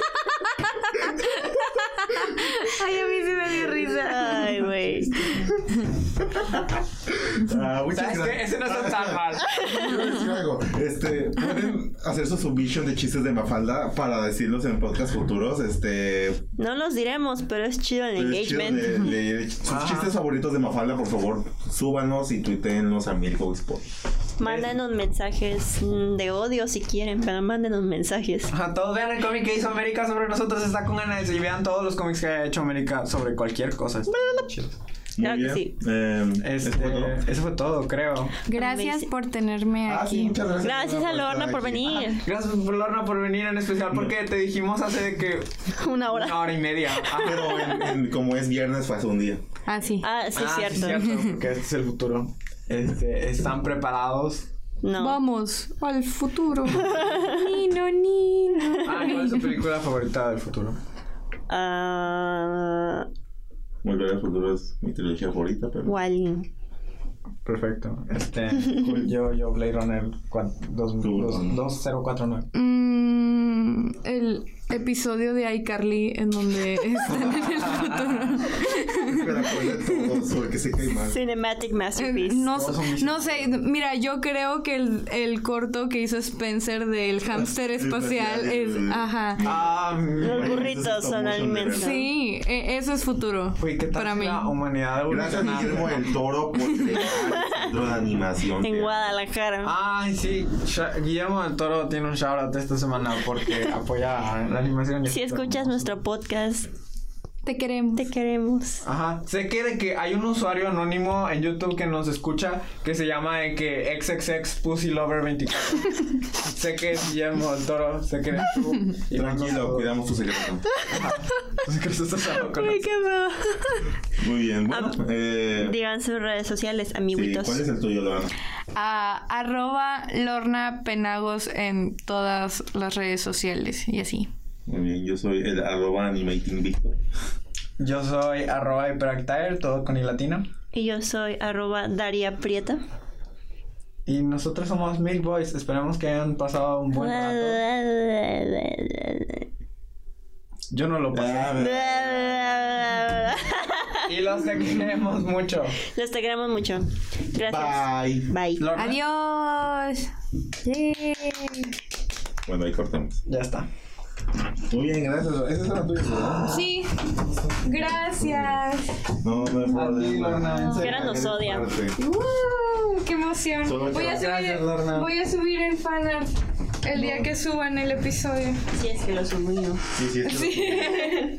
Ay, a mí Ay, güey. Ah. Ese no está tan mal. Decir algo. Este, pueden hacer su submission de chistes de Mafalda para decirlos en podcast futuros. Este, No los diremos, pero es chido el chido engagement. de- de- sus Ajá. chistes favoritos de Mafalda, por favor, súbanos y tuiteenlos a Milko Spot. Mándenos mensajes mm, de odio si quieren, pero mándenos mensajes. Ajá, todos vean el cómic que hizo América sobre nosotros, está con ganas y vean todos los cómics que ha hecho América sobre cualquier cosa. Muy Claro que bien. sí. Eh, Este, ¿es todo? eso fue todo, creo. Gracias por tenerme Ah, aquí. gracias. Gracias a Lorna por venir. Gracias por Lorna por venir en especial porque te dijimos hace de que Una hora. una hora y media. Ah, Pero en- en- como es viernes, fue hace un día. Ah, sí. Ah, sí, ah, cierto. sí, cierto, porque este es el futuro. Este, ¿Están preparados? No. Vamos al futuro. Nino, Nino. Ah, ¿cuál es su película favorita del futuro? Ah, Volver al futuro es mi trilogía favorita, pero. Wally. Perfecto. Este, cool. yo, yo, Blade Runner cua- dos- Tú, dos- Ron. 2049. Mm, el episodio de iCarly en donde están en el futuro. Cinematic Masterpiece. Eh, No, no sé, mira, yo creo que el, el corto que hizo Spencer del hámster espacial es, ajá. Ah, Los burritos son alimentos. Sí, e- eso es futuro ¿qué tal para mí. la humanidad Gracias a? Guillermo del Toro por crear animación. En que- Guadalajara. Ay, sí, Guillermo del Toro tiene un shoutout esta semana porque apoya la animación. Si escuchas nuestro podcast, Te queremos. te queremos. Ajá, sé que de que hay un usuario anónimo en YouTube que nos escucha que se llama de que XXX Pussy Lover 24. sé que es Guillermo del Toro, sé que eres tú. y Tranquilo, cuidamos tu secreto. Sé que estás hablando con Uy, nosotros. qué feo. Muy bien, bueno. Eh, Digan sus redes sociales, sí, amiguitos. ¿Cuál es el tuyo, Lorena? A arroba Lorna Penagos en todas las redes sociales y así. Muy bien, yo soy el arroba animating Victor. Yo soy arroba hyperactire, todo con latina. Y yo soy arroba Daria Prieta. Y nosotros somos Milk Boys. Esperamos que hayan pasado un buen rato. Yo no lo pasé. Ah, Y los te queremos mucho. Los te queremos mucho. Gracias. Bye. Bye. Lorna, Adiós. Yay. Bueno, ahí cortamos. Ya está. Muy bien, gracias. Esa es la tuya, ¿verdad? Sí. Gracias. No, no hay problema. Fiera nos odia. Uh, qué emoción. Solo Voy a, subir, Lorna. voy a subir el fanart el día que suban el episodio. Si es que lo subí yo. Sí, sí, es que- Sí.